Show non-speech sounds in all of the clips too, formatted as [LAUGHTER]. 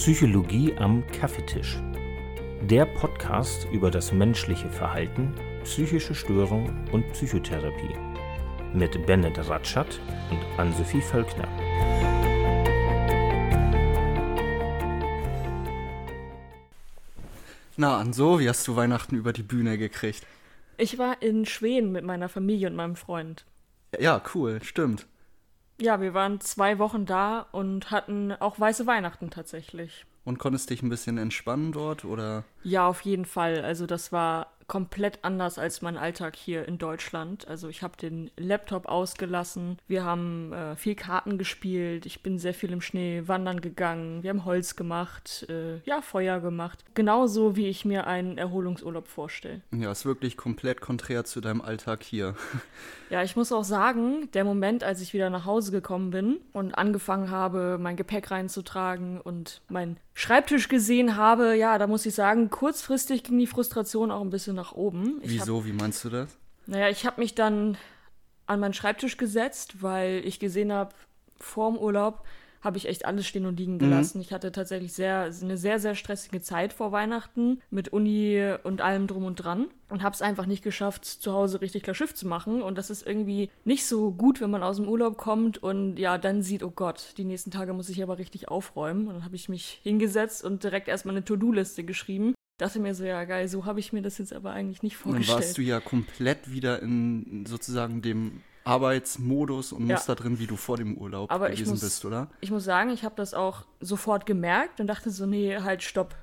Psychologie am Kaffeetisch. Der Podcast über das menschliche Verhalten, psychische Störung und Psychotherapie. Mit Bennett Ratschat und Ann-Sophie Völkner. Na, Anso, wie hast du Weihnachten über die Bühne gekriegt? Ich war in Schweden mit meiner Familie und meinem Freund. Ja, cool, stimmt. Ja, wir waren zwei Wochen da und hatten auch weiße Weihnachten tatsächlich. Und konntest dich ein bisschen entspannen dort oder? Ja, auf jeden Fall. Also das war komplett anders als mein Alltag hier in Deutschland. Also ich habe den Laptop ausgelassen. Wir haben äh, viel Karten gespielt. Ich bin sehr viel im Schnee wandern gegangen. Wir haben Holz gemacht, äh, ja, Feuer gemacht. Genauso wie ich mir einen Erholungsurlaub vorstelle. Ja, ist wirklich komplett konträr zu deinem Alltag hier. Ja, ich muss auch sagen, der Moment, als ich wieder nach Hause gekommen bin und angefangen habe, mein Gepäck reinzutragen und meinen Schreibtisch gesehen habe, ja, da muss ich sagen, kurzfristig ging die Frustration auch ein bisschen nach oben. Ich Wieso? Hab, Wie meinst du das? naja, ich habe mich dann an meinen Schreibtisch gesetzt, weil ich gesehen habe, vorm Urlaub habe ich echt alles stehen und liegen gelassen. Ich hatte tatsächlich sehr, eine sehr, sehr stressige Zeit vor Weihnachten mit Uni und allem drum und dran und habe es einfach nicht geschafft, zu Hause richtig klar Schiff zu machen. Und das ist irgendwie nicht so gut, wenn man aus dem Urlaub kommt und ja, dann sieht, oh Gott, die nächsten Tage muss ich aber richtig aufräumen. Und dann habe ich mich hingesetzt und direkt erstmal eine To-Do-Liste geschrieben. Dachte mir so, ja geil, so habe ich mir das jetzt aber eigentlich nicht Dann vorgestellt. warst du ja komplett wieder in sozusagen dem Arbeitsmodus und Ja. Muster drin, wie du vor dem Urlaub Aber gewesen muss- bist, oder? Ich muss sagen, ich habe das auch sofort gemerkt und dachte so, nee, halt, stopp.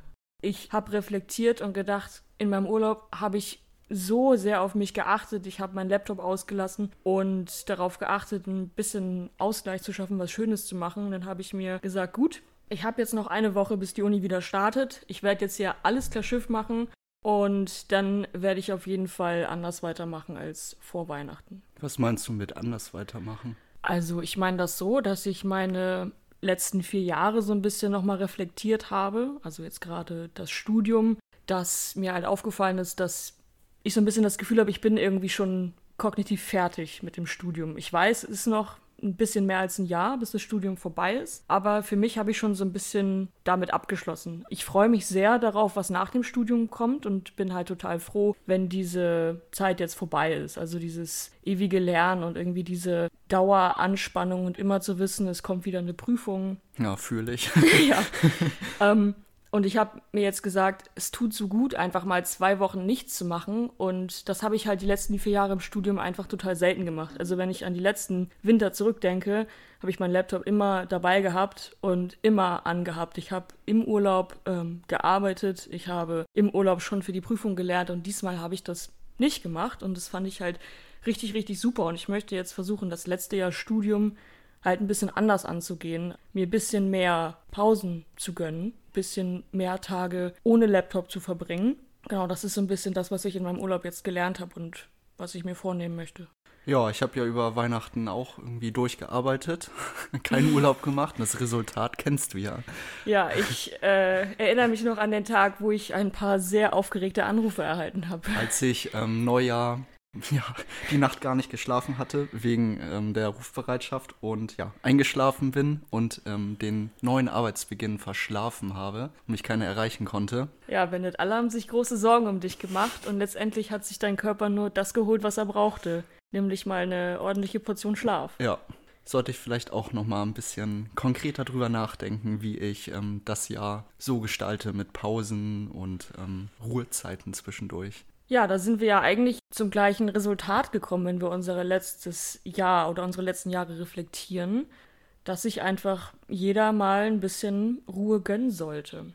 Ich habe reflektiert und gedacht, in meinem Urlaub habe ich so sehr auf mich geachtet. Ich habe meinen Laptop ausgelassen und darauf geachtet, ein bisschen Ausgleich zu schaffen, was Schönes zu machen. Und dann habe ich mir gesagt, gut, ich habe jetzt noch eine Woche, bis die Uni wieder startet. Ich werde jetzt hier alles klar Schiff machen und dann werde ich auf jeden Fall anders weitermachen als vor Weihnachten. Was meinst du mit anders weitermachen? Also ich meine das so, dass ich meine letzten vier Jahre so ein bisschen nochmal reflektiert habe. Also jetzt gerade das Studium, dass mir halt aufgefallen ist, dass ich so ein bisschen das Gefühl habe, ich bin irgendwie schon kognitiv fertig mit dem Studium. Ich weiß, es ist noch ein bisschen mehr als ein Jahr, bis das Studium vorbei ist. Aber für mich habe ich schon so ein bisschen damit abgeschlossen. Ich freue mich sehr darauf, was nach dem Studium kommt und bin halt total froh, wenn diese Zeit jetzt vorbei ist. Also dieses ewige Lernen und irgendwie diese Daueranspannung und immer zu wissen, es kommt wieder eine Prüfung. Ja, fühle ich. [LAUGHS] ja. [LAUGHS] ähm, und ich habe mir jetzt gesagt, es tut so gut, einfach mal zwei Wochen nichts zu machen. Und das habe ich halt die letzten vier Jahre im Studium einfach total selten gemacht. Also wenn ich an die letzten Winter zurückdenke, habe ich meinen Laptop immer dabei gehabt und immer angehabt. Ich habe im Urlaub ähm, gearbeitet, ich habe im Urlaub schon für die Prüfung gelernt und diesmal habe ich das nicht gemacht. Und das fand ich halt richtig, richtig super. Und ich möchte jetzt versuchen, das letzte Jahr Studium halt ein bisschen anders anzugehen, mir ein bisschen mehr Pausen zu gönnen, bisschen mehr Tage ohne Laptop zu verbringen. Genau, das ist so ein bisschen das, was ich in meinem Urlaub jetzt gelernt habe und was ich mir vornehmen möchte. Ja, ich habe ja über Weihnachten auch irgendwie durchgearbeitet, [LAUGHS] keinen Urlaub gemacht. Das Resultat kennst du ja. Ja, ich äh, erinnere mich noch an den Tag, wo ich ein paar sehr aufgeregte Anrufe erhalten habe. Als ich ähm, Neujahr [LAUGHS] ja, die Nacht gar nicht geschlafen hatte, wegen ähm, der Rufbereitschaft und ja, eingeschlafen bin und ähm, den neuen Arbeitsbeginn verschlafen habe und mich keiner erreichen konnte. Ja, Bennett, alle haben sich große Sorgen um dich gemacht und letztendlich hat sich dein Körper nur das geholt, was er brauchte, nämlich mal eine ordentliche Portion Schlaf. Ja, sollte ich vielleicht auch noch mal ein bisschen konkreter drüber nachdenken, wie ich ähm, das Jahr so gestalte mit Pausen und ähm, Ruhezeiten zwischendurch. Ja, da sind wir ja eigentlich zum gleichen Resultat gekommen, wenn wir unser letztes Jahr oder unsere letzten Jahre reflektieren, dass sich einfach jeder mal ein bisschen Ruhe gönnen sollte.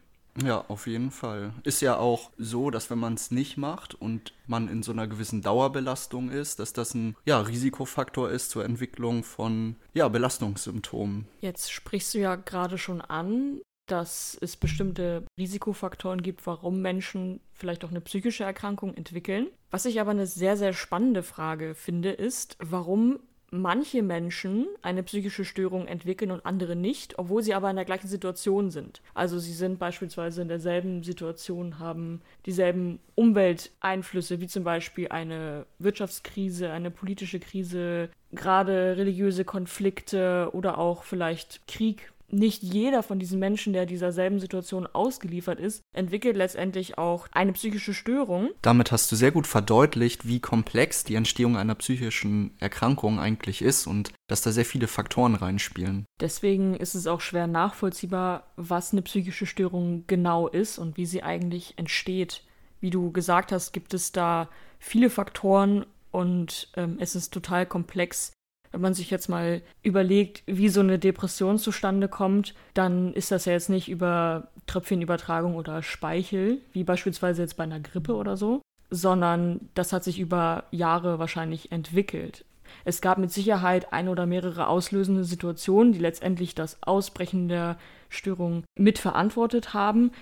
Ja, auf jeden Fall. Ist ja auch so, dass wenn man es nicht macht und man in so einer gewissen Dauerbelastung ist, dass das ein ja, Risikofaktor ist zur Entwicklung von ja, Belastungssymptomen. Jetzt sprichst du ja gerade schon an, dass es bestimmte Risikofaktoren gibt, warum Menschen vielleicht auch eine psychische Erkrankung entwickeln. Was ich aber eine sehr, sehr spannende Frage finde, ist, warum manche Menschen eine psychische Störung entwickeln und andere nicht, obwohl sie aber in der gleichen Situation sind. Also sie sind beispielsweise in derselben Situation, haben dieselben Umwelteinflüsse, wie zum Beispiel eine Wirtschaftskrise, eine politische Krise, gerade religiöse Konflikte oder auch vielleicht Krieg nicht jeder von diesen Menschen, der dieser selben Situation ausgeliefert ist, entwickelt letztendlich auch eine psychische Störung. Damit hast du sehr gut verdeutlicht, wie komplex die Entstehung einer psychischen Erkrankung eigentlich ist und dass da sehr viele Faktoren reinspielen. Deswegen ist es auch schwer nachvollziehbar, was eine psychische Störung genau ist und wie sie eigentlich entsteht. Wie du gesagt hast, gibt es da viele Faktoren und ähm, es ist total komplex, wenn man sich jetzt mal überlegt, wie so eine Depression zustande kommt, dann ist das ja jetzt nicht über Tröpfchenübertragung oder Speichel, wie beispielsweise jetzt bei einer Grippe oder so, sondern das hat sich über Jahre wahrscheinlich entwickelt. Es gab mit Sicherheit ein oder mehrere auslösende Situationen, die letztendlich das Ausbrechen der Störung mitverantwortet haben.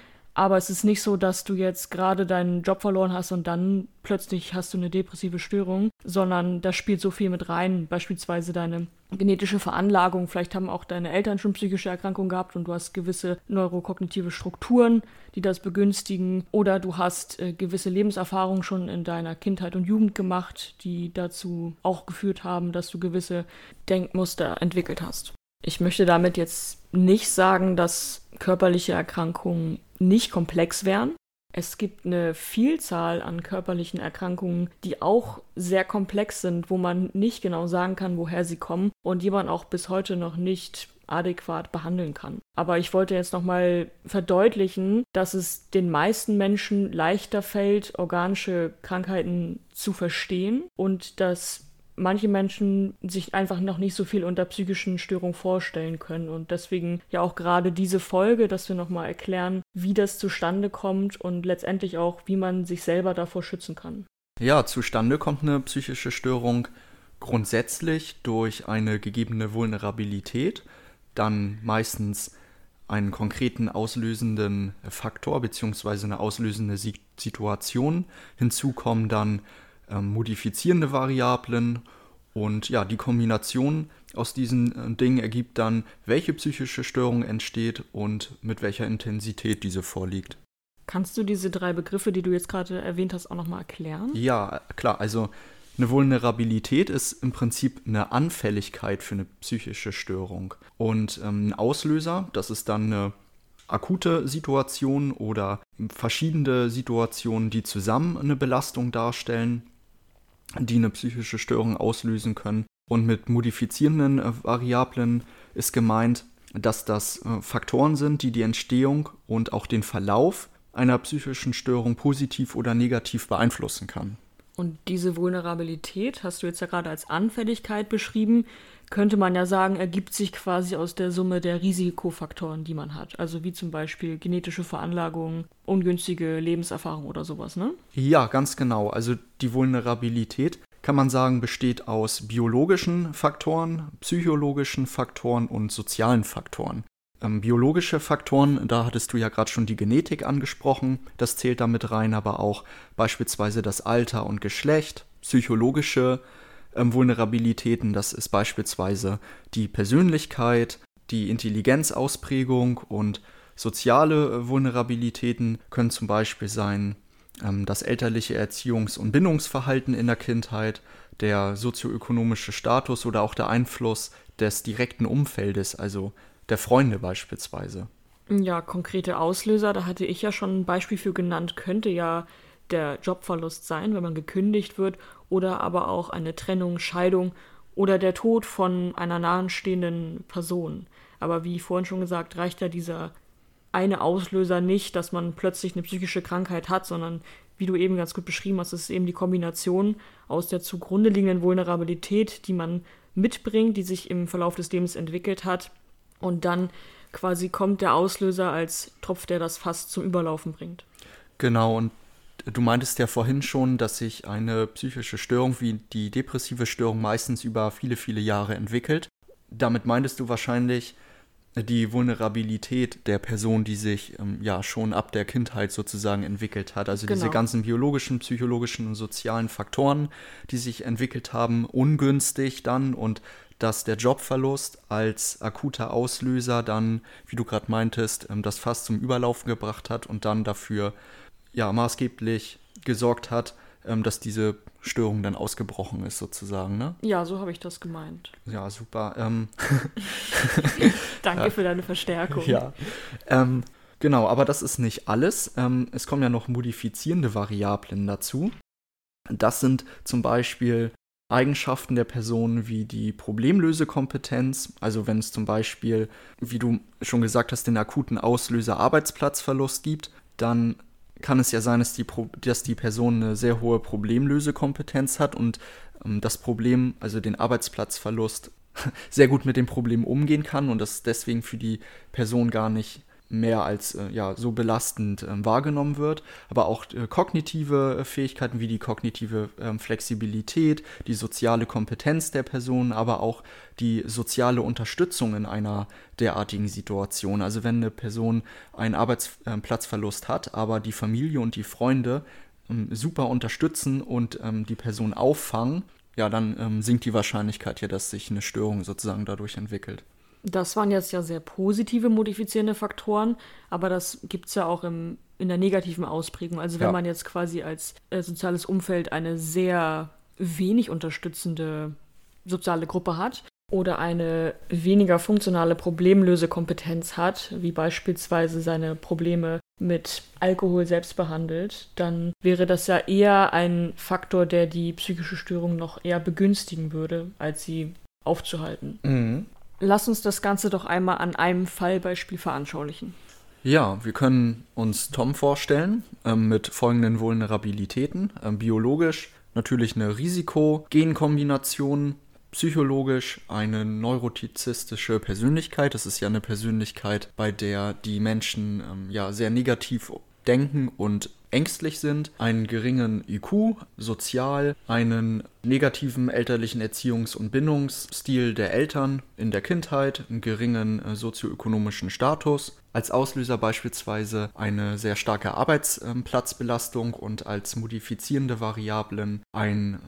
Aber es ist nicht so, dass du jetzt gerade deinen Job verloren hast und dann plötzlich hast du eine depressive Störung, sondern da spielt so viel mit rein. Beispielsweise deine genetische Veranlagung. Vielleicht haben auch deine Eltern schon psychische Erkrankungen gehabt und du hast gewisse neurokognitive Strukturen, die das begünstigen. Oder du hast äh, gewisse Lebenserfahrungen schon in deiner Kindheit und Jugend gemacht, die dazu auch geführt haben, dass du gewisse Denkmuster entwickelt hast. Ich möchte damit jetzt nicht sagen, dass körperliche Erkrankungen nicht komplex wären. Es gibt eine Vielzahl an körperlichen Erkrankungen, die auch sehr komplex sind, wo man nicht genau sagen kann, woher sie kommen und die man auch bis heute noch nicht adäquat behandeln kann. Aber ich wollte jetzt nochmal verdeutlichen, dass es den meisten Menschen leichter fällt, organische Krankheiten zu verstehen und dass manche Menschen sich einfach noch nicht so viel unter psychischen Störungen vorstellen können. Und deswegen ja auch gerade diese Folge, dass wir nochmal erklären, wie das zustande kommt und letztendlich auch, wie man sich selber davor schützen kann. Ja, zustande kommt eine psychische Störung grundsätzlich durch eine gegebene Vulnerabilität, dann meistens einen konkreten auslösenden Faktor bzw. eine auslösende Situation. Hinzu kommen dann modifizierende Variablen und ja, die Kombination aus diesen äh, Dingen ergibt dann, welche psychische Störung entsteht und mit welcher Intensität diese vorliegt. Kannst du diese drei Begriffe, die du jetzt gerade erwähnt hast, auch nochmal erklären? Ja, klar. Also eine Vulnerabilität ist im Prinzip eine Anfälligkeit für eine psychische Störung. Und ähm, ein Auslöser, das ist dann eine akute Situation oder verschiedene Situationen, die zusammen eine Belastung darstellen die eine psychische Störung auslösen können. Und mit modifizierenden äh, Variablen ist gemeint, dass das äh, Faktoren sind, die die Entstehung und auch den Verlauf einer psychischen Störung positiv oder negativ beeinflussen kann. Und diese Vulnerabilität hast du jetzt ja gerade als Anfälligkeit beschrieben könnte man ja sagen, ergibt sich quasi aus der Summe der Risikofaktoren, die man hat. Also wie zum Beispiel genetische Veranlagung, ungünstige Lebenserfahrung oder sowas, ne? Ja, ganz genau. Also die Vulnerabilität kann man sagen, besteht aus biologischen Faktoren, psychologischen Faktoren und sozialen Faktoren. Ähm, biologische Faktoren, da hattest du ja gerade schon die Genetik angesprochen, das zählt damit rein, aber auch beispielsweise das Alter und Geschlecht, psychologische ähm, Vulnerabilitäten. Das ist beispielsweise die Persönlichkeit, die Intelligenzausprägung und soziale äh, Vulnerabilitäten können zum Beispiel sein ähm, das elterliche Erziehungs- und Bindungsverhalten in der Kindheit, der sozioökonomische Status oder auch der Einfluss des direkten Umfeldes, also der Freunde beispielsweise. Ja, konkrete Auslöser, da hatte ich ja schon ein Beispiel für genannt, könnte ja der Jobverlust sein, wenn man gekündigt wird, oder aber auch eine Trennung, Scheidung oder der Tod von einer nahestehenden Person. Aber wie vorhin schon gesagt, reicht ja dieser eine Auslöser nicht, dass man plötzlich eine psychische Krankheit hat, sondern wie du eben ganz gut beschrieben hast, ist eben die Kombination aus der zugrunde liegenden Vulnerabilität, die man mitbringt, die sich im Verlauf des Lebens entwickelt hat. Und dann quasi kommt der Auslöser als Tropf, der das Fass zum Überlaufen bringt. Genau, und Du meintest ja vorhin schon, dass sich eine psychische Störung wie die depressive Störung meistens über viele, viele Jahre entwickelt. Damit meintest du wahrscheinlich die Vulnerabilität der Person, die sich ähm, ja schon ab der Kindheit sozusagen entwickelt hat. Also genau. diese ganzen biologischen, psychologischen und sozialen Faktoren, die sich entwickelt haben, ungünstig dann und dass der Jobverlust als akuter Auslöser dann, wie du gerade meintest, ähm, das Fass zum Überlaufen gebracht hat und dann dafür ja maßgeblich gesorgt hat, ähm, dass diese Störung dann ausgebrochen ist, sozusagen, ne? Ja, so habe ich das gemeint. Ja, super. Ähm, [LAUGHS] Danke für deine Verstärkung. Ja. Ähm, genau, aber das ist nicht alles. Ähm, es kommen ja noch modifizierende Variablen dazu. Das sind zum Beispiel Eigenschaften der Person wie die Problemlösekompetenz. Also wenn es zum Beispiel, wie du schon gesagt hast, den akuten Auslöser Arbeitsplatzverlust gibt, dann kann es ja sein, dass die, Pro dass die Person eine sehr hohe Problemlösekompetenz hat und ähm, das Problem, also den Arbeitsplatzverlust, [LAUGHS] sehr gut mit dem Problem umgehen kann und das deswegen für die Person gar nicht mehr als äh, ja, so belastend äh, wahrgenommen wird, aber auch äh, kognitive äh, Fähigkeiten wie die kognitive ähm, Flexibilität, die soziale Kompetenz der Person, aber auch die soziale Unterstützung in einer derartigen Situation. Also wenn eine Person einen Arbeitsplatzverlust hat, aber die Familie und die Freunde ähm, super unterstützen und ähm, die Person auffangen, ja, dann ähm, sinkt die Wahrscheinlichkeit ja, dass sich eine Störung sozusagen dadurch entwickelt. Das waren jetzt ja sehr positive modifizierende Faktoren, aber das gibt es ja auch im, in der negativen Ausprägung. Also wenn Ja. man jetzt quasi als äh, soziales Umfeld eine sehr wenig unterstützende soziale Gruppe hat oder eine weniger funktionale Problemlösekompetenz hat, wie beispielsweise seine Probleme mit Alkohol selbst behandelt, dann wäre das ja eher ein Faktor, der die psychische Störung noch eher begünstigen würde, als sie aufzuhalten. Lass uns das Ganze doch einmal an einem Fallbeispiel veranschaulichen. Ja, wir können uns Tom vorstellen ähm, mit folgenden Vulnerabilitäten. Ähm, biologisch natürlich eine Risiko-Genkombination, psychologisch eine neurotizistische Persönlichkeit. Das ist ja eine Persönlichkeit, bei der die Menschen ähm, ja sehr negativ denken und ängstlich sind, einen geringen IQ, sozial, einen negativen elterlichen Erziehungs- und Bindungsstil der Eltern in der Kindheit, einen geringen äh, sozioökonomischen Status, als Auslöser beispielsweise eine sehr starke Arbeitsplatzbelastung und als modifizierende Variablen ein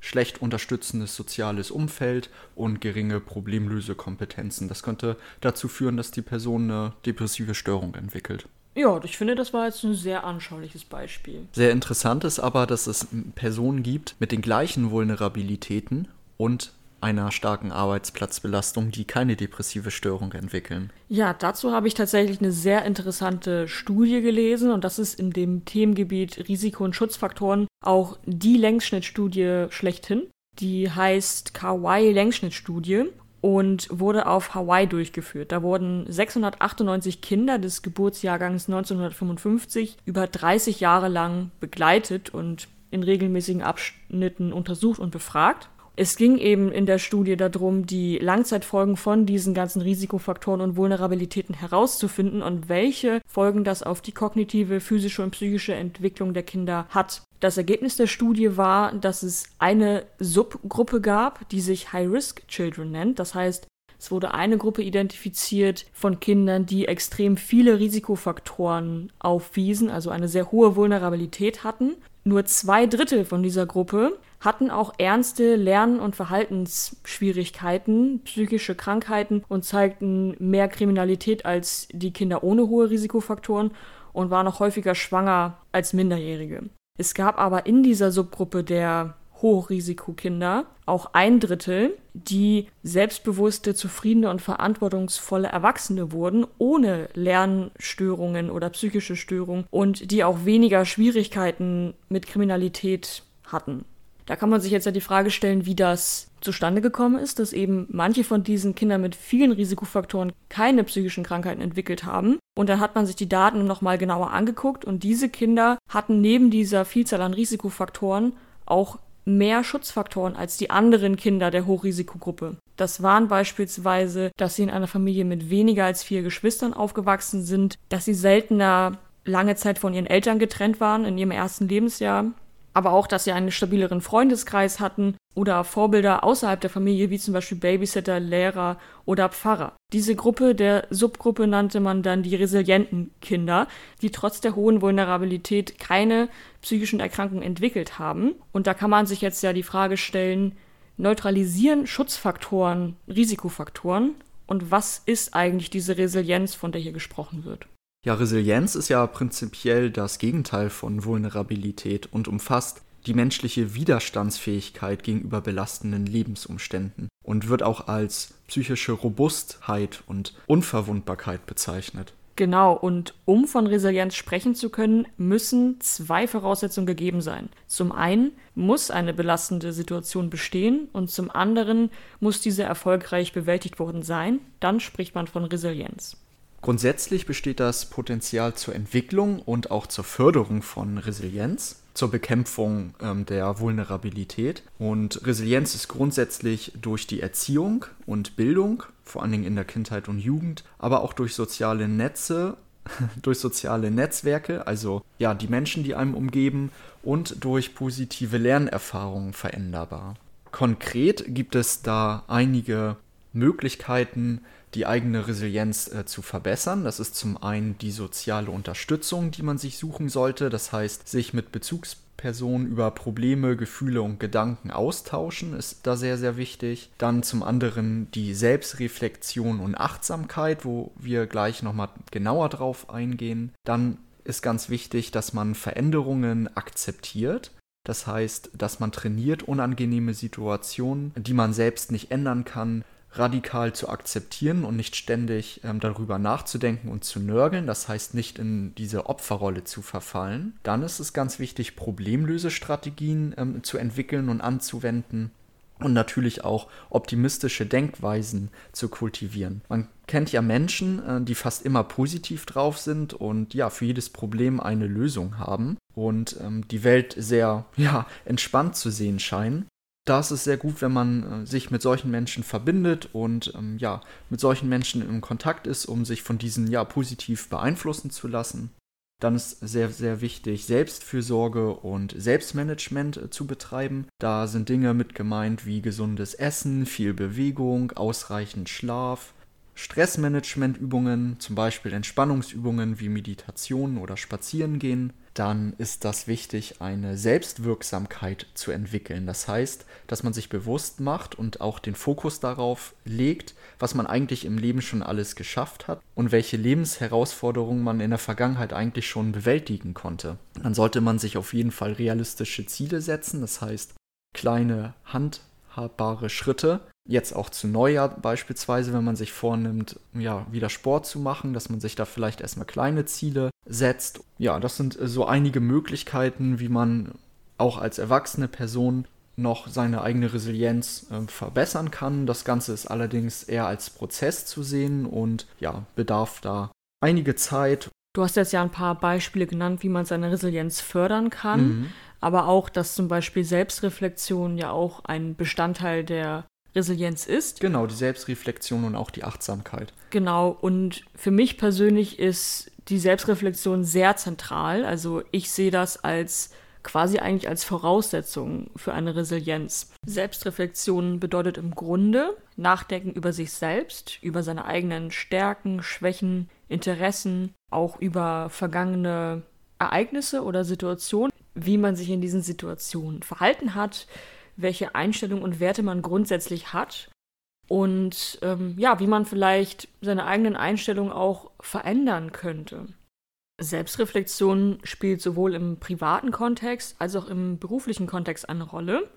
schlecht unterstützendes soziales Umfeld und geringe Problemlösekompetenzen. Das könnte dazu führen, dass die Person eine depressive Störung entwickelt. Ja, ich finde, das war jetzt ein sehr anschauliches Beispiel. Sehr interessant ist aber, dass es Personen gibt mit den gleichen Vulnerabilitäten und einer starken Arbeitsplatzbelastung, die keine depressive Störung entwickeln. Ja, dazu habe ich tatsächlich eine sehr interessante Studie gelesen und das ist in dem Themengebiet Risiko- und Schutzfaktoren auch die Längsschnittstudie schlechthin. Die heißt Kauai-Längsschnittstudie und wurde auf Hawaii durchgeführt. Da wurden 698 Kinder des Geburtsjahrgangs 1955 über 30 Jahre lang begleitet und in regelmäßigen Abschnitten untersucht und befragt. Es ging eben in der Studie darum, die Langzeitfolgen von diesen ganzen Risikofaktoren und Vulnerabilitäten herauszufinden und welche Folgen das auf die kognitive, physische und psychische Entwicklung der Kinder hat. Das Ergebnis der Studie war, dass es eine Subgruppe gab, die sich High-Risk Children nennt. Das heißt, es wurde eine Gruppe identifiziert von Kindern, die extrem viele Risikofaktoren aufwiesen, also eine sehr hohe Vulnerabilität hatten. Nur zwei Drittel von dieser Gruppe hatten auch ernste Lern- und Verhaltensschwierigkeiten, psychische Krankheiten und zeigten mehr Kriminalität als die Kinder ohne hohe Risikofaktoren und waren auch häufiger schwanger als Minderjährige. Es gab aber in dieser Subgruppe der Hochrisikokinder auch ein Drittel, die selbstbewusste, zufriedene und verantwortungsvolle Erwachsene wurden, ohne Lernstörungen oder psychische Störungen und die auch weniger Schwierigkeiten mit Kriminalität hatten. Da kann man sich jetzt ja die Frage stellen, wie das zustande gekommen ist, dass eben manche von diesen Kindern mit vielen Risikofaktoren keine psychischen Krankheiten entwickelt haben. Und dann hat man sich die Daten nochmal genauer angeguckt und diese Kinder hatten neben dieser Vielzahl an Risikofaktoren auch mehr Schutzfaktoren als die anderen Kinder der Hochrisikogruppe. Das waren beispielsweise, dass sie in einer Familie mit weniger als vier Geschwistern aufgewachsen sind, dass sie seltener lange Zeit von ihren Eltern getrennt waren in ihrem ersten Lebensjahr, aber auch, dass sie einen stabileren Freundeskreis hatten oder Vorbilder außerhalb der Familie, wie zum Beispiel Babysitter, Lehrer oder Pfarrer. Diese Gruppe der Subgruppe nannte man dann die resilienten Kinder, die trotz der hohen Vulnerabilität keine psychischen Erkrankungen entwickelt haben. Und da kann man sich jetzt ja die Frage stellen, neutralisieren Schutzfaktoren Risikofaktoren? Und was ist eigentlich diese Resilienz, von der hier gesprochen wird? Ja, Resilienz ist ja prinzipiell das Gegenteil von Vulnerabilität und umfasst die menschliche Widerstandsfähigkeit gegenüber belastenden Lebensumständen und wird auch als psychische Robustheit und Unverwundbarkeit bezeichnet. Genau, und um von Resilienz sprechen zu können, müssen zwei Voraussetzungen gegeben sein. Zum einen muss eine belastende Situation bestehen und zum anderen muss diese erfolgreich bewältigt worden sein. Dann spricht man von Resilienz. Grundsätzlich besteht das Potenzial zur Entwicklung und auch zur Förderung von Resilienz, zur Bekämpfung ähm, der Vulnerabilität. Und Resilienz ist grundsätzlich durch die Erziehung und Bildung vor allen Dingen in der Kindheit und Jugend, aber auch durch soziale Netze, [LAUGHS] durch soziale Netzwerke, also ja, die Menschen, die einem umgeben und durch positive Lernerfahrungen veränderbar. Konkret gibt es da einige Möglichkeiten, die eigene Resilienz äh, zu verbessern. Das ist zum einen die soziale Unterstützung, die man sich suchen sollte. Das heißt, sich mit Bezugs Person über Probleme, Gefühle und Gedanken austauschen, ist da sehr, sehr wichtig. Dann zum anderen die Selbstreflexion und Achtsamkeit, wo wir gleich nochmal genauer drauf eingehen. Dann ist ganz wichtig, dass man Veränderungen akzeptiert. Das heißt, dass man trainiert, unangenehme Situationen, die man selbst nicht ändern kann, radikal zu akzeptieren und nicht ständig ähm, darüber nachzudenken und zu nörgeln, das heißt nicht in diese Opferrolle zu verfallen. Dann ist es ganz wichtig, Problemlösestrategien ähm, zu entwickeln und anzuwenden und natürlich auch optimistische Denkweisen zu kultivieren. Man kennt ja Menschen, äh, die fast immer positiv drauf sind und ja, für jedes Problem eine Lösung haben und ähm, die Welt sehr ja, entspannt zu sehen scheinen da ist es sehr gut, wenn man äh, sich mit solchen Menschen verbindet und ähm, ja, mit solchen Menschen in Kontakt ist, um sich von diesen ja positiv beeinflussen zu lassen. Dann ist sehr, sehr wichtig, Selbstfürsorge und Selbstmanagement äh, zu betreiben. Da sind Dinge mit gemeint wie gesundes Essen, viel Bewegung, ausreichend Schlaf, Stressmanagementübungen, zum Beispiel Entspannungsübungen wie Meditation oder Spazierengehen, dann ist das wichtig, eine Selbstwirksamkeit zu entwickeln. Das heißt, dass man sich bewusst macht und auch den Fokus darauf legt, was man eigentlich im Leben schon alles geschafft hat und welche Lebensherausforderungen man in der Vergangenheit eigentlich schon bewältigen konnte. Dann sollte man sich auf jeden Fall realistische Ziele setzen, das heißt kleine handhabbare Schritte jetzt auch zu Neujahr beispielsweise, wenn man sich vornimmt, ja, wieder Sport zu machen, dass man sich da vielleicht erstmal kleine Ziele setzt. Ja, das sind äh, so einige Möglichkeiten, wie man auch als erwachsene Person noch seine eigene Resilienz äh, verbessern kann. Das Ganze ist allerdings eher als Prozess zu sehen und ja, bedarf da einige Zeit. Du hast jetzt ja ein paar Beispiele genannt, wie man seine Resilienz fördern kann, mhm. aber auch, dass zum Beispiel Selbstreflexion ja auch ein Bestandteil der Resilienz ist. Genau, die Selbstreflexion und auch die Achtsamkeit. Genau, und für mich persönlich ist die Selbstreflexion sehr zentral. Also ich sehe das als quasi eigentlich als Voraussetzung für eine Resilienz. Selbstreflexion bedeutet im Grunde Nachdenken über sich selbst, über seine eigenen Stärken, Schwächen, Interessen, auch über vergangene Ereignisse oder Situationen, wie man sich in diesen Situationen verhalten hat, welche Einstellungen und Werte man grundsätzlich hat und ähm, ja, wie man vielleicht seine eigenen Einstellungen auch verändern könnte. Selbstreflexion spielt sowohl im privaten Kontext als auch im beruflichen Kontext eine Rolle.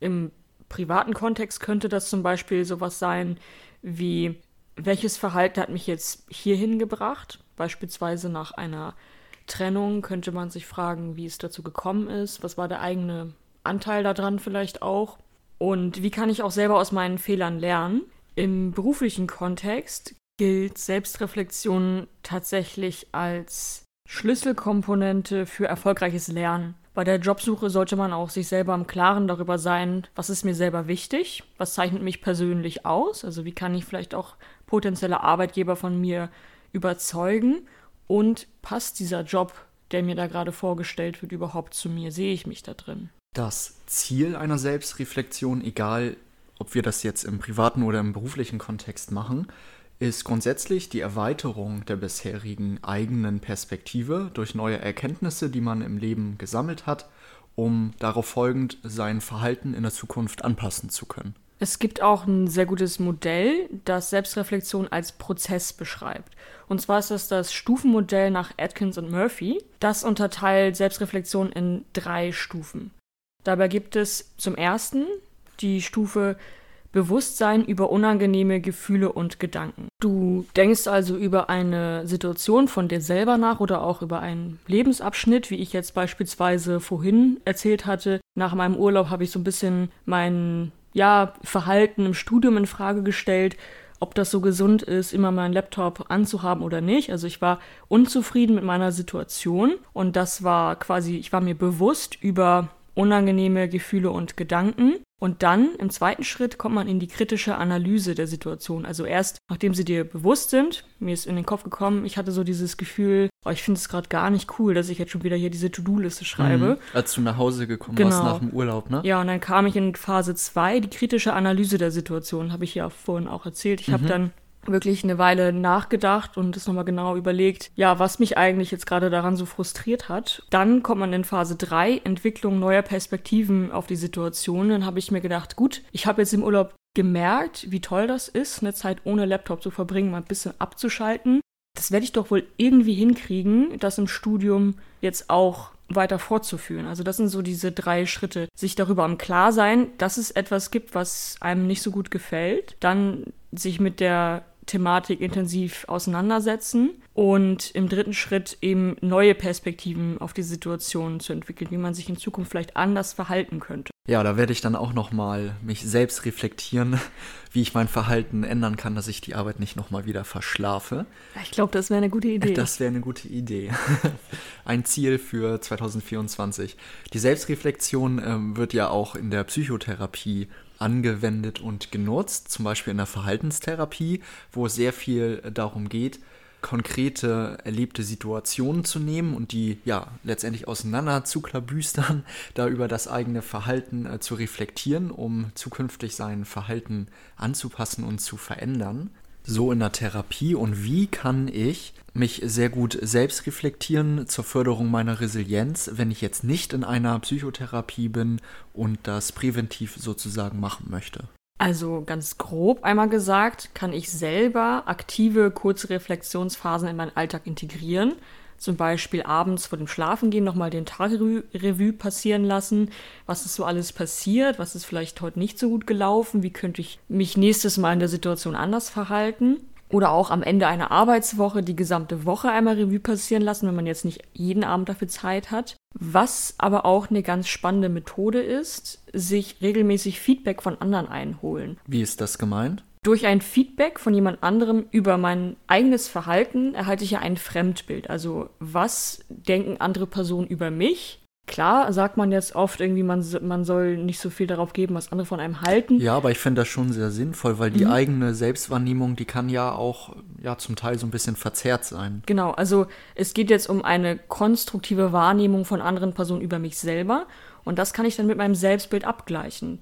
Im privaten Kontext könnte das zum Beispiel sowas sein wie, welches Verhalten hat mich jetzt hierhin gebracht? Beispielsweise nach einer Trennung könnte man sich fragen, wie es dazu gekommen ist, was war der eigene Anteil daran vielleicht auch. Und wie kann ich auch selber aus meinen Fehlern lernen? Im beruflichen Kontext gilt Selbstreflexion tatsächlich als Schlüsselkomponente für erfolgreiches Lernen. Bei der Jobsuche sollte man auch sich selber im Klaren darüber sein, was ist mir selber wichtig, was zeichnet mich persönlich aus, also wie kann ich vielleicht auch potenzielle Arbeitgeber von mir überzeugen und passt dieser Job, der mir da gerade vorgestellt wird, überhaupt zu mir, sehe ich mich da drin das Ziel einer Selbstreflexion, egal ob wir das jetzt im privaten oder im beruflichen Kontext machen, ist grundsätzlich die Erweiterung der bisherigen eigenen Perspektive durch neue Erkenntnisse, die man im Leben gesammelt hat, um darauf folgend sein Verhalten in der Zukunft anpassen zu können. Es gibt auch ein sehr gutes Modell, das Selbstreflexion als Prozess beschreibt. Und zwar ist das das Stufenmodell nach Atkins und Murphy. Das unterteilt Selbstreflexion in drei Stufen. Dabei gibt es zum ersten die Stufe Bewusstsein über unangenehme Gefühle und Gedanken. Du denkst also über eine Situation von dir selber nach oder auch über einen Lebensabschnitt, wie ich jetzt beispielsweise vorhin erzählt hatte. Nach meinem Urlaub habe ich so ein bisschen mein ja, Verhalten im Studium in Frage gestellt, ob das so gesund ist, immer meinen Laptop anzuhaben oder nicht. Also ich war unzufrieden mit meiner Situation und das war quasi, ich war mir bewusst über unangenehme Gefühle und Gedanken. Und dann im zweiten Schritt kommt man in die kritische Analyse der Situation. Also erst nachdem sie dir bewusst sind, mir ist in den Kopf gekommen, ich hatte so dieses Gefühl, oh, ich finde es gerade gar nicht cool, dass ich jetzt schon wieder hier diese To-Do-Liste schreibe. Mhm, als du nach Hause gekommen genau. warst nach dem Urlaub, ne? Ja, und dann kam ich in Phase 2, die kritische Analyse der Situation, habe ich ja vorhin auch erzählt. Ich mhm. habe dann wirklich eine Weile nachgedacht und es nochmal genau überlegt, ja, was mich eigentlich jetzt gerade daran so frustriert hat. Dann kommt man in Phase 3, Entwicklung neuer Perspektiven auf die Situation. Dann habe ich mir gedacht, gut, ich habe jetzt im Urlaub gemerkt, wie toll das ist, eine Zeit ohne Laptop zu verbringen, mal ein bisschen abzuschalten. Das werde ich doch wohl irgendwie hinkriegen, das im Studium jetzt auch weiter fortzuführen. Also das sind so diese drei Schritte. Sich darüber im Klar sein, dass es etwas gibt, was einem nicht so gut gefällt. Dann sich mit der Thematik intensiv auseinandersetzen und im dritten Schritt eben neue Perspektiven auf die Situation zu entwickeln, wie man sich in Zukunft vielleicht anders verhalten könnte. Ja, da werde ich dann auch noch mal mich selbst reflektieren, wie ich mein Verhalten ändern kann, dass ich die Arbeit nicht noch mal wieder verschlafe. Ich glaube, das wäre eine gute Idee. Das wäre eine gute Idee. [LAUGHS] Ein Ziel für 2024. Die Selbstreflexion ähm, wird ja auch in der Psychotherapie angewendet und genutzt, zum Beispiel in der Verhaltenstherapie, wo es sehr viel darum geht, konkrete erlebte Situationen zu nehmen und die ja letztendlich auseinander zu klabüstern, [LAUGHS] da über das eigene Verhalten äh, zu reflektieren, um zukünftig sein Verhalten anzupassen und zu verändern so in der Therapie und wie kann ich mich sehr gut selbst reflektieren zur Förderung meiner Resilienz, wenn ich jetzt nicht in einer Psychotherapie bin und das präventiv sozusagen machen möchte? Also ganz grob einmal gesagt, kann ich selber aktive kurze Reflexionsphasen in meinen Alltag integrieren zum Beispiel abends vor dem Schlafengehen nochmal den Tagrevue passieren lassen. Was ist so alles passiert? Was ist vielleicht heute nicht so gut gelaufen? Wie könnte ich mich nächstes Mal in der Situation anders verhalten? Oder auch am Ende einer Arbeitswoche die gesamte Woche einmal Revue passieren lassen, wenn man jetzt nicht jeden Abend dafür Zeit hat. Was aber auch eine ganz spannende Methode ist, sich regelmäßig Feedback von anderen einholen. Wie ist das gemeint? Durch ein Feedback von jemand anderem über mein eigenes Verhalten erhalte ich ja ein Fremdbild. Also was denken andere Personen über mich? Klar, sagt man jetzt oft irgendwie, man, man soll nicht so viel darauf geben, was andere von einem halten. Ja, aber ich finde das schon sehr sinnvoll, weil die mhm. eigene Selbstwahrnehmung, die kann ja auch ja zum Teil so ein bisschen verzerrt sein. Genau, also es geht jetzt um eine konstruktive Wahrnehmung von anderen Personen über mich selber und das kann ich dann mit meinem Selbstbild abgleichen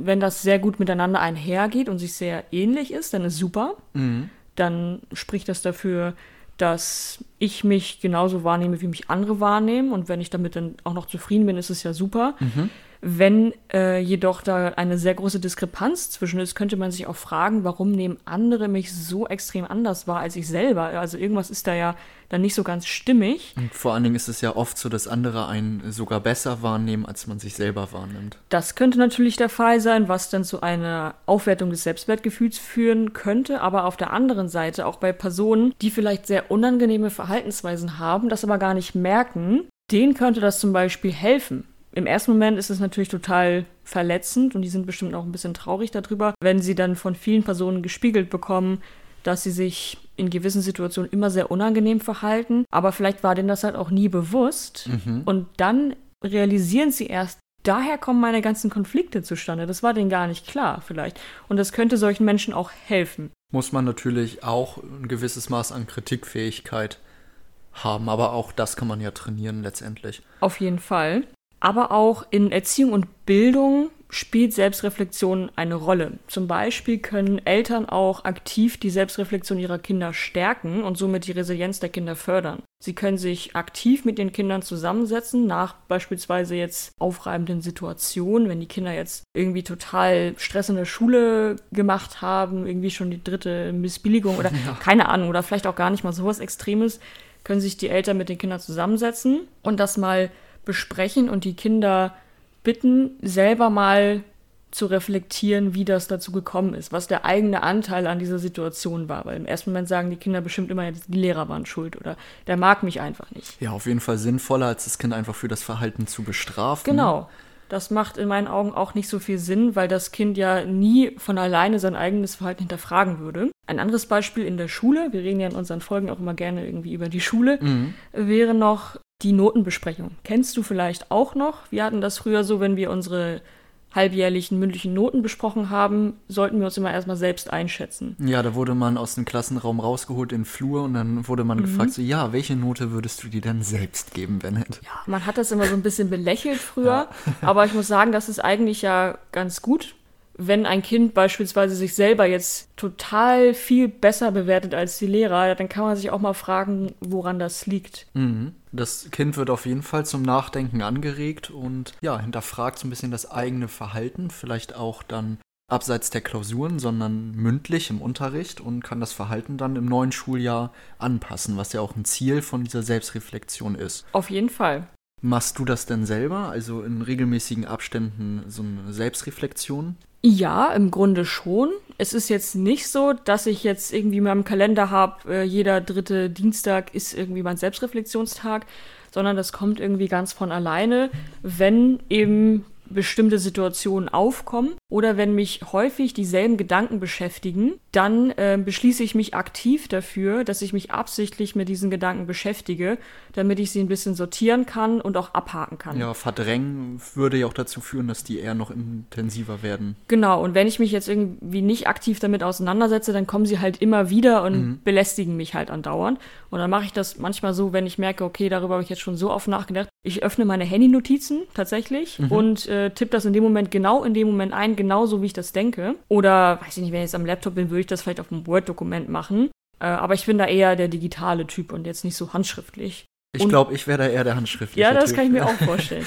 wenn das sehr gut miteinander einhergeht und sich sehr ähnlich ist, dann ist super. Mhm. Dann spricht das dafür, dass ich mich genauso wahrnehme, wie mich andere wahrnehmen. Und wenn ich damit dann auch noch zufrieden bin, ist es ja super. Mhm. Wenn äh, jedoch da eine sehr große Diskrepanz zwischen ist, könnte man sich auch fragen, warum nehmen andere mich so extrem anders wahr als ich selber? Also irgendwas ist da ja dann nicht so ganz stimmig. Und vor allen Dingen ist es ja oft so, dass andere einen sogar besser wahrnehmen, als man sich selber wahrnimmt. Das könnte natürlich der Fall sein, was dann zu einer Aufwertung des Selbstwertgefühls führen könnte. Aber auf der anderen Seite auch bei Personen, die vielleicht sehr unangenehme Verhaltensweisen haben, das aber gar nicht merken, denen könnte das zum Beispiel helfen im ersten Moment ist es natürlich total verletzend und die sind bestimmt auch ein bisschen traurig darüber, wenn sie dann von vielen Personen gespiegelt bekommen, dass sie sich in gewissen Situationen immer sehr unangenehm verhalten, aber vielleicht war denen das halt auch nie bewusst mhm. und dann realisieren sie erst, daher kommen meine ganzen Konflikte zustande. Das war denen gar nicht klar vielleicht und das könnte solchen Menschen auch helfen. Muss man natürlich auch ein gewisses Maß an Kritikfähigkeit haben, aber auch das kann man ja trainieren letztendlich. Auf jeden Fall. Aber auch in Erziehung und Bildung spielt Selbstreflexion eine Rolle. Zum Beispiel können Eltern auch aktiv die Selbstreflexion ihrer Kinder stärken und somit die Resilienz der Kinder fördern. Sie können sich aktiv mit den Kindern zusammensetzen, nach beispielsweise jetzt aufreibenden Situationen, wenn die Kinder jetzt irgendwie total Stress in der Schule gemacht haben, irgendwie schon die dritte Missbilligung oder ja. keine Ahnung, oder vielleicht auch gar nicht mal sowas Extremes, können sich die Eltern mit den Kindern zusammensetzen und das mal besprechen und die Kinder bitten, selber mal zu reflektieren, wie das dazu gekommen ist, was der eigene Anteil an dieser Situation war. Weil im ersten Moment sagen die Kinder bestimmt immer, die Lehrer waren schuld oder der mag mich einfach nicht. Ja, auf jeden Fall sinnvoller, als das Kind einfach für das Verhalten zu bestrafen. Genau. Das macht in meinen Augen auch nicht so viel Sinn, weil das Kind ja nie von alleine sein eigenes Verhalten hinterfragen würde. Ein anderes Beispiel in der Schule, wir reden ja in unseren Folgen auch immer gerne irgendwie über die Schule, mhm. wäre noch die Notenbesprechung. Kennst du vielleicht auch noch? Wir hatten das früher so, wenn wir unsere halbjährlichen mündlichen Noten besprochen haben, sollten wir uns immer erstmal selbst einschätzen. Ja, da wurde man aus dem Klassenraum rausgeholt in den Flur und dann wurde man mhm. gefragt, so ja, welche Note würdest du dir denn selbst geben, Bennett? Ja, man hat das immer so ein bisschen belächelt früher, ja. aber ich muss sagen, das ist eigentlich ja ganz gut, wenn ein Kind beispielsweise sich selber jetzt total viel besser bewertet als die Lehrer, dann kann man sich auch mal fragen, woran das liegt. Mhm. Das Kind wird auf jeden Fall zum Nachdenken angeregt und ja, hinterfragt so ein bisschen das eigene Verhalten, vielleicht auch dann abseits der Klausuren, sondern mündlich im Unterricht und kann das Verhalten dann im neuen Schuljahr anpassen, was ja auch ein Ziel von dieser Selbstreflexion ist. Auf jeden Fall. Machst du das denn selber, also in regelmäßigen Abständen so eine Selbstreflexion? Ja, im Grunde schon. Es ist jetzt nicht so, dass ich jetzt irgendwie mal im Kalender habe, äh, jeder dritte Dienstag ist irgendwie mein Selbstreflexionstag, sondern das kommt irgendwie ganz von alleine, wenn eben bestimmte Situationen aufkommen oder wenn mich häufig dieselben Gedanken beschäftigen, dann äh, beschließe ich mich aktiv dafür, dass ich mich absichtlich mit diesen Gedanken beschäftige, damit ich sie ein bisschen sortieren kann und auch abhaken kann. Ja, verdrängen würde ja auch dazu führen, dass die eher noch intensiver werden. Genau, und wenn ich mich jetzt irgendwie nicht aktiv damit auseinandersetze, dann kommen sie halt immer wieder und mhm. belästigen mich halt andauernd. Und dann mache ich das manchmal so, wenn ich merke, okay, darüber habe ich jetzt schon so oft nachgedacht. Ich öffne meine Handy-Notizen tatsächlich mhm. und äh, tippe das in dem Moment genau in dem Moment ein, genauso wie ich das denke. Oder, weiß ich nicht, wenn ich jetzt am Laptop bin, würde ich das vielleicht auf einem Word-Dokument machen. Äh, aber ich bin da eher der digitale Typ und jetzt nicht so handschriftlich. Ich glaube, ich wäre da eher der handschriftliche Ja, das typ. kann ich mir auch [LAUGHS] vorstellen.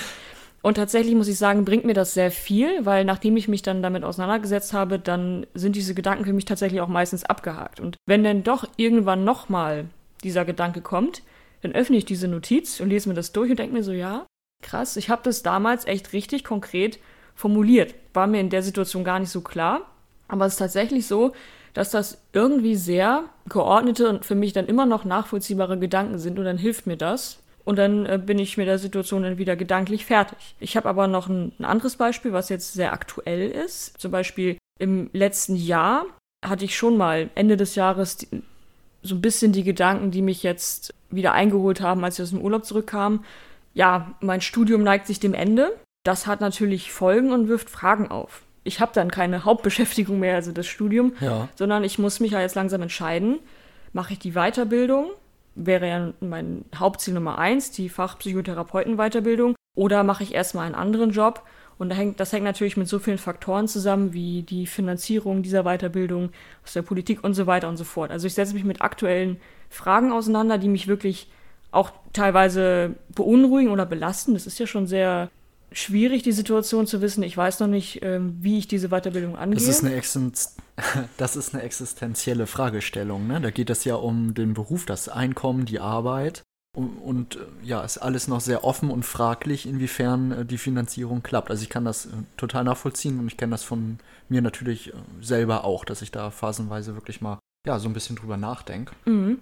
Und tatsächlich muss ich sagen, bringt mir das sehr viel, weil nachdem ich mich dann damit auseinandergesetzt habe, dann sind diese Gedanken für mich tatsächlich auch meistens abgehakt. Und wenn dann doch irgendwann nochmal dieser Gedanke kommt, dann öffne ich diese Notiz und lese mir das durch und denke mir so, ja, krass, ich habe das damals echt richtig konkret formuliert. War mir in der Situation gar nicht so klar. Aber es ist tatsächlich so, dass das irgendwie sehr geordnete und für mich dann immer noch nachvollziehbare Gedanken sind und dann hilft mir das. Und dann äh, bin ich mit der Situation dann wieder gedanklich fertig. Ich habe aber noch ein, ein anderes Beispiel, was jetzt sehr aktuell ist. Zum Beispiel im letzten Jahr hatte ich schon mal Ende des Jahres die, so ein bisschen die Gedanken, die mich jetzt wieder eingeholt haben, als ich aus dem Urlaub zurückkam. Ja, mein Studium neigt sich dem Ende. Das hat natürlich Folgen und wirft Fragen auf. Ich habe dann keine [LAUGHS] Hauptbeschäftigung mehr, also das Studium, ja. sondern ich muss mich ja jetzt langsam entscheiden, mache ich die Weiterbildung, wäre ja mein Hauptziel Nummer eins, die Fachpsychotherapeuten-Weiterbildung, oder mache ich erstmal einen anderen Job und da hängt, das hängt natürlich mit so vielen Faktoren zusammen, wie die Finanzierung dieser Weiterbildung aus der Politik und so weiter und so fort. Also ich setze mich mit aktuellen Fragen auseinander, die mich wirklich auch teilweise beunruhigen oder belasten. Das ist ja schon sehr schwierig, die Situation zu wissen. Ich weiß noch nicht, ähm, wie ich diese Weiterbildung angehe. Das ist eine, Existen [LAUGHS] das ist eine existenzielle Fragestellung. Ne? Da geht es ja um den Beruf, das Einkommen, die Arbeit. Und, und, äh, ja, ist alles noch sehr offen und fraglich, inwiefern äh, die Finanzierung klappt. Also ich kann das äh, total nachvollziehen und ich kenne das von mir natürlich selber auch, dass ich da phasenweise wirklich mal ja so ein bisschen drüber nachdenke. Mhm.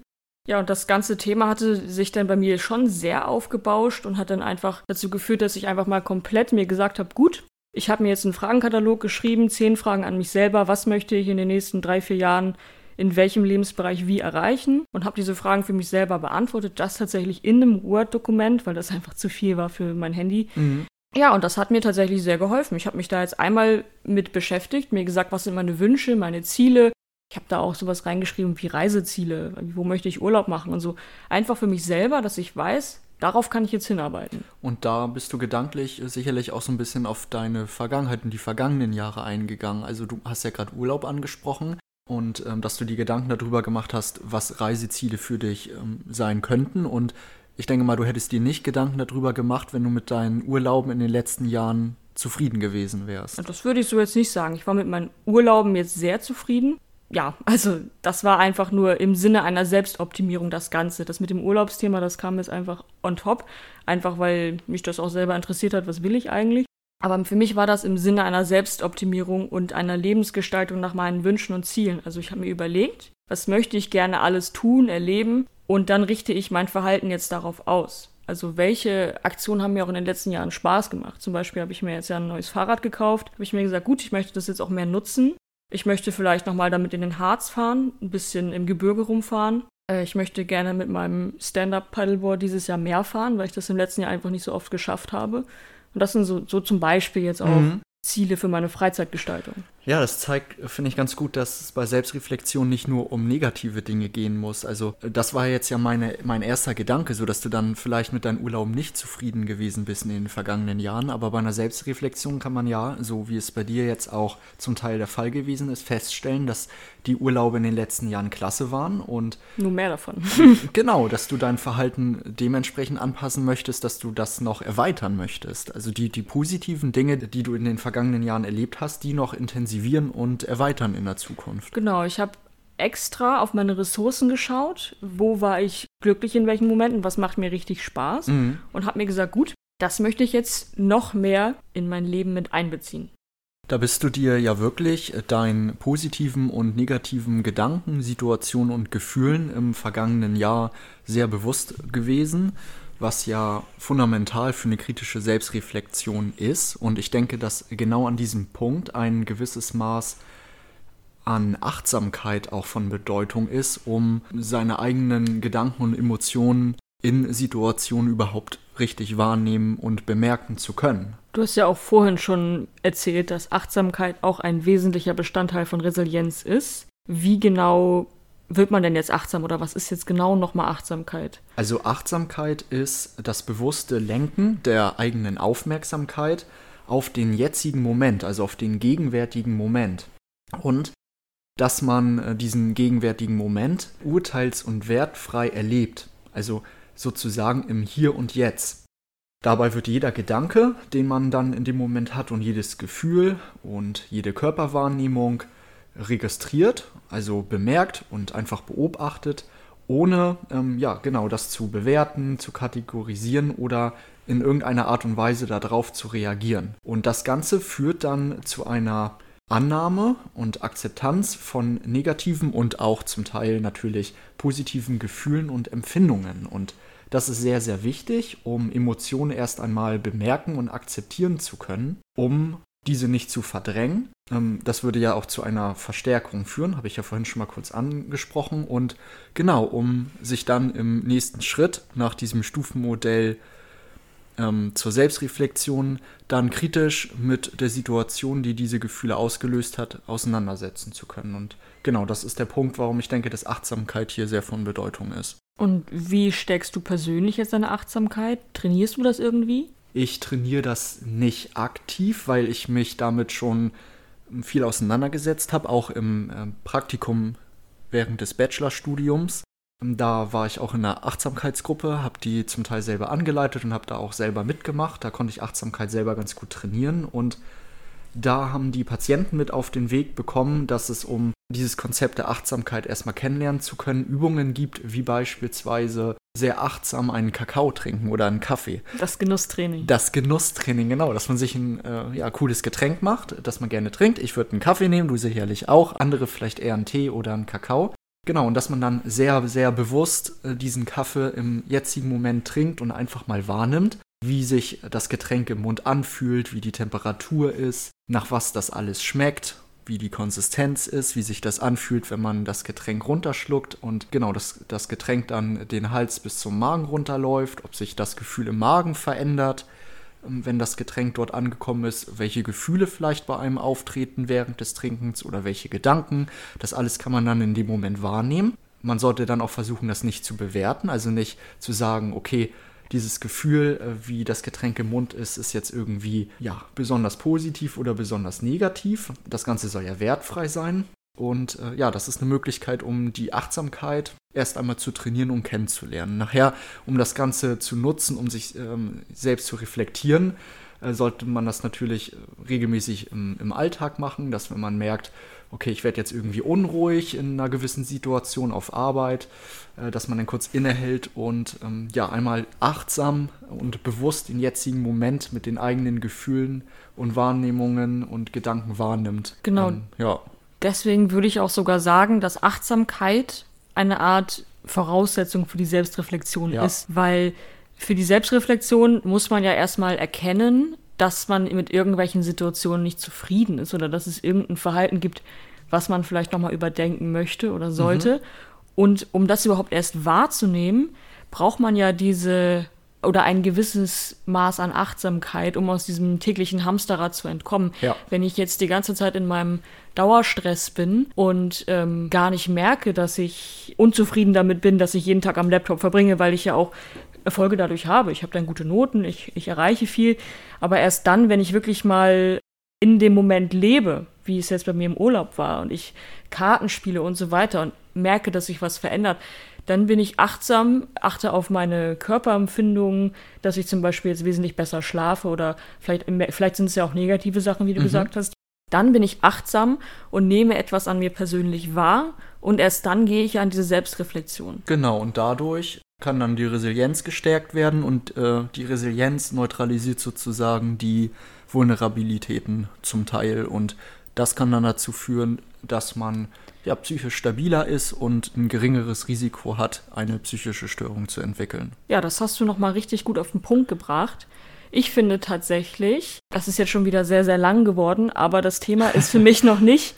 Ja, und das ganze Thema hatte sich dann bei mir schon sehr aufgebauscht und hat dann einfach dazu geführt, dass ich einfach mal komplett mir gesagt habe, gut, ich habe mir jetzt einen Fragenkatalog geschrieben, zehn Fragen an mich selber, was möchte ich in den nächsten drei, vier Jahren in welchem Lebensbereich wie erreichen und habe diese Fragen für mich selber beantwortet. Das tatsächlich in einem Word-Dokument, weil das einfach zu viel war für mein Handy. Mhm. Ja, und das hat mir tatsächlich sehr geholfen. Ich habe mich da jetzt einmal mit beschäftigt, mir gesagt, was sind meine Wünsche, meine Ziele. Ich habe da auch sowas reingeschrieben wie Reiseziele, wo möchte ich Urlaub machen und so. Einfach für mich selber, dass ich weiß, darauf kann ich jetzt hinarbeiten. Und da bist du gedanklich sicherlich auch so ein bisschen auf deine Vergangenheit und die vergangenen Jahre eingegangen. Also du hast ja gerade Urlaub angesprochen und ähm, dass du die Gedanken darüber gemacht hast, was Reiseziele für dich ähm, sein könnten. Und ich denke mal, du hättest dir nicht Gedanken darüber gemacht, wenn du mit deinen Urlauben in den letzten Jahren zufrieden gewesen wärst. Das würde ich so jetzt nicht sagen. Ich war mit meinen Urlauben jetzt sehr zufrieden. Ja, also das war einfach nur im Sinne einer Selbstoptimierung das Ganze. Das mit dem Urlaubsthema, das kam jetzt einfach on top. Einfach weil mich das auch selber interessiert hat, was will ich eigentlich. Aber für mich war das im Sinne einer Selbstoptimierung und einer Lebensgestaltung nach meinen Wünschen und Zielen. Also ich habe mir überlegt, was möchte ich gerne alles tun, erleben und dann richte ich mein Verhalten jetzt darauf aus. Also welche Aktionen haben mir auch in den letzten Jahren Spaß gemacht? Zum Beispiel habe ich mir jetzt ja ein neues Fahrrad gekauft. Habe ich mir gesagt, gut, ich möchte das jetzt auch mehr nutzen. Ich möchte vielleicht nochmal damit in den Harz fahren, ein bisschen im Gebirge rumfahren. Äh, ich möchte gerne mit meinem Stand-Up-Paddleboard dieses Jahr mehr fahren, weil ich das im letzten Jahr einfach nicht so oft geschafft habe. Und das sind so, so zum Beispiel jetzt auch mhm. Ziele für meine Freizeitgestaltung. Ja, das zeigt, finde ich, ganz gut, dass es bei Selbstreflexion nicht nur um negative Dinge gehen muss. Also das war jetzt ja meine, mein erster Gedanke, so dass du dann vielleicht mit deinem Urlaub nicht zufrieden gewesen bist in den vergangenen Jahren. Aber bei einer Selbstreflexion kann man ja, so wie es bei dir jetzt auch zum Teil der Fall gewesen ist, feststellen, dass die Urlaube in den letzten Jahren klasse waren und nur mehr davon. [LAUGHS] genau, dass du dein Verhalten dementsprechend anpassen möchtest, dass du das noch erweitern möchtest. Also die, die positiven Dinge, die du in den vergangenen Jahren erlebt hast, die noch intensivieren und erweitern in der Zukunft. Genau, ich habe extra auf meine Ressourcen geschaut, wo war ich glücklich in welchen Momenten, was macht mir richtig Spaß mhm. und habe mir gesagt, gut, das möchte ich jetzt noch mehr in mein Leben mit einbeziehen. Da bist du dir ja wirklich deinen positiven und negativen Gedanken, Situationen und Gefühlen im vergangenen Jahr sehr bewusst gewesen, was ja fundamental für eine kritische Selbstreflexion ist. Und ich denke, dass genau an diesem Punkt ein gewisses Maß an Achtsamkeit auch von Bedeutung ist, um seine eigenen Gedanken und Emotionen in Situationen überhaupt richtig wahrnehmen und bemerken zu können. Du hast ja auch vorhin schon erzählt, dass Achtsamkeit auch ein wesentlicher Bestandteil von Resilienz ist. Wie genau wird man denn jetzt achtsam oder was ist jetzt genau nochmal Achtsamkeit? Also Achtsamkeit ist das bewusste Lenken der eigenen Aufmerksamkeit auf den jetzigen Moment, also auf den gegenwärtigen Moment. Und dass man äh, diesen gegenwärtigen Moment urteils- und wertfrei erlebt. Also sozusagen im Hier und Jetzt. Dabei wird jeder Gedanke, den man dann in dem Moment hat und jedes Gefühl und jede Körperwahrnehmung registriert, also bemerkt und einfach beobachtet, ohne ähm, ja genau das zu bewerten, zu kategorisieren oder in irgendeiner Art und Weise darauf zu reagieren. Und das Ganze führt dann zu einer Annahme und Akzeptanz von negativen und auch zum Teil natürlich positiven Gefühlen und Empfindungen. Und das ist sehr, sehr wichtig, um Emotionen erst einmal bemerken und akzeptieren zu können, um diese nicht zu verdrängen. Ähm, das würde ja auch zu einer Verstärkung führen, habe ich ja vorhin schon mal kurz angesprochen. Und genau, um sich dann im nächsten Schritt nach diesem Stufenmodell ähm, zur Selbstreflexion dann kritisch mit der Situation, die diese Gefühle ausgelöst hat, auseinandersetzen zu können. Und genau, das ist der Punkt, warum ich denke, dass Achtsamkeit hier sehr von Bedeutung ist. Und wie steckst du persönlich jetzt deine Achtsamkeit? Trainierst du das irgendwie? Ich trainiere das nicht aktiv, weil ich mich damit schon viel auseinandergesetzt habe, auch im äh, Praktikum während des Bachelorstudiums. Da war ich auch in einer Achtsamkeitsgruppe, habe die zum Teil selber angeleitet und habe da auch selber mitgemacht. Da konnte ich Achtsamkeit selber ganz gut trainieren und da haben die Patienten mit auf den Weg bekommen, dass es um dieses Konzept der Achtsamkeit erstmal kennenlernen zu können, Übungen gibt, wie beispielsweise sehr achtsam einen Kakao trinken oder einen Kaffee. Das Genusstraining. Das Genusstraining, genau, dass man sich ein äh, ja, cooles Getränk macht, das man gerne trinkt. Ich würde einen Kaffee nehmen, du sicherlich auch, andere vielleicht eher einen Tee oder einen Kakao. Genau, und dass man dann sehr, sehr bewusst äh, diesen Kaffee im jetzigen Moment trinkt und einfach mal wahrnimmt, wie sich das Getränk im Mund anfühlt, wie die Temperatur ist, nach was das alles schmeckt, wie die Konsistenz ist, wie sich das anfühlt, wenn man das Getränk runterschluckt und genau das, das Getränk dann den Hals bis zum Magen runterläuft, ob sich das Gefühl im Magen verändert, ähm, wenn das Getränk dort angekommen ist, welche Gefühle vielleicht bei einem auftreten während des Trinkens oder welche Gedanken. Das alles kann man dann in dem Moment wahrnehmen. Man sollte dann auch versuchen, das nicht zu bewerten, also nicht zu sagen, okay, dieses Gefühl, äh, wie das Getränk im Mund ist, ist jetzt irgendwie ja besonders positiv oder besonders negativ. Das Ganze soll ja wertfrei sein. Und äh, ja, das ist eine Möglichkeit, um die Achtsamkeit erst einmal zu trainieren und kennenzulernen. Nachher, um das Ganze zu nutzen, um sich ähm, selbst zu reflektieren, äh, sollte man das natürlich äh, regelmäßig im, im, Alltag machen, dass wenn man merkt, okay, ich werde jetzt irgendwie unruhig in einer gewissen Situation auf Arbeit, äh, dass man dann kurz innehält und ähm, ja, einmal achtsam und bewusst den jetzigen Moment mit den eigenen Gefühlen und Wahrnehmungen und Gedanken wahrnimmt. Genau. Ähm, ja. Deswegen würde ich auch sogar sagen, dass Achtsamkeit eine Art Voraussetzung für die Selbstreflexion Ja. ist, weil für die Selbstreflexion muss man ja erstmal erkennen, dass man mit irgendwelchen Situationen nicht zufrieden ist oder dass es irgendein Verhalten gibt, was man vielleicht nochmal überdenken möchte oder sollte. Und um das überhaupt erst wahrzunehmen, braucht man ja diese oder ein gewisses Maß an Achtsamkeit, um aus diesem täglichen Hamsterrad zu entkommen. Ja. Wenn ich jetzt die ganze Zeit in meinem Dauerstress bin und ähm, gar nicht merke, dass ich unzufrieden damit bin, dass ich jeden Tag am Laptop verbringe, weil ich ja auch Erfolge dadurch habe. Ich habe dann gute Noten, ich, ich erreiche viel. Aber erst dann, wenn ich wirklich mal in dem Moment lebe, wie es jetzt bei mir im Urlaub war und ich Karten spiele und so weiter und merke, dass sich was verändert, dann bin ich achtsam, achte auf meine Körperempfindungen, dass ich zum Beispiel jetzt wesentlich besser schlafe oder vielleicht, vielleicht sind es ja auch negative Sachen, wie du gesagt hast. Dann bin ich achtsam und nehme etwas an mir persönlich wahr und erst dann gehe ich an diese Selbstreflexion. Genau, und dadurch kann dann die Resilienz gestärkt werden und äh, die Resilienz neutralisiert sozusagen die Vulnerabilitäten zum Teil und das kann dann dazu führen, dass man ja psychisch stabiler ist und ein geringeres Risiko hat, eine psychische Störung zu entwickeln. Ja, das hast du nochmal richtig gut auf den Punkt gebracht. Ich finde tatsächlich, das ist jetzt schon wieder sehr, sehr lang geworden, aber das Thema ist für mich noch nicht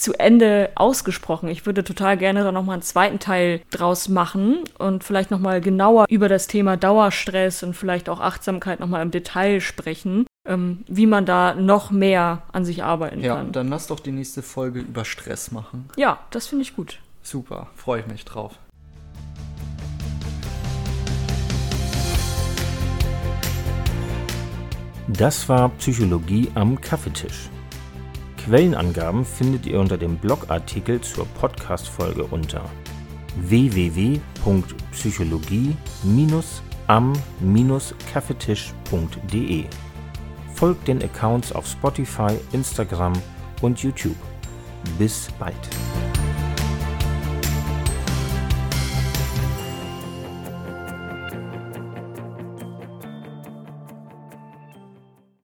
zu Ende ausgesprochen. Ich würde total gerne da nochmal einen zweiten Teil draus machen und vielleicht nochmal genauer über das Thema Dauerstress und vielleicht auch Achtsamkeit nochmal im Detail sprechen, ähm, wie man da noch mehr an sich arbeiten Ja, kann. dann lass doch die nächste Folge über Stress machen. Ja, das finde ich gut. Super, freue ich mich drauf. Das war Psychologie am Kaffeetisch. Quellenangaben findet ihr unter dem Blogartikel zur Podcast-Folge unter www.psychologie-am-kaffeetisch.de. Folgt den Accounts auf Spotify, Instagram und YouTube. Bis bald.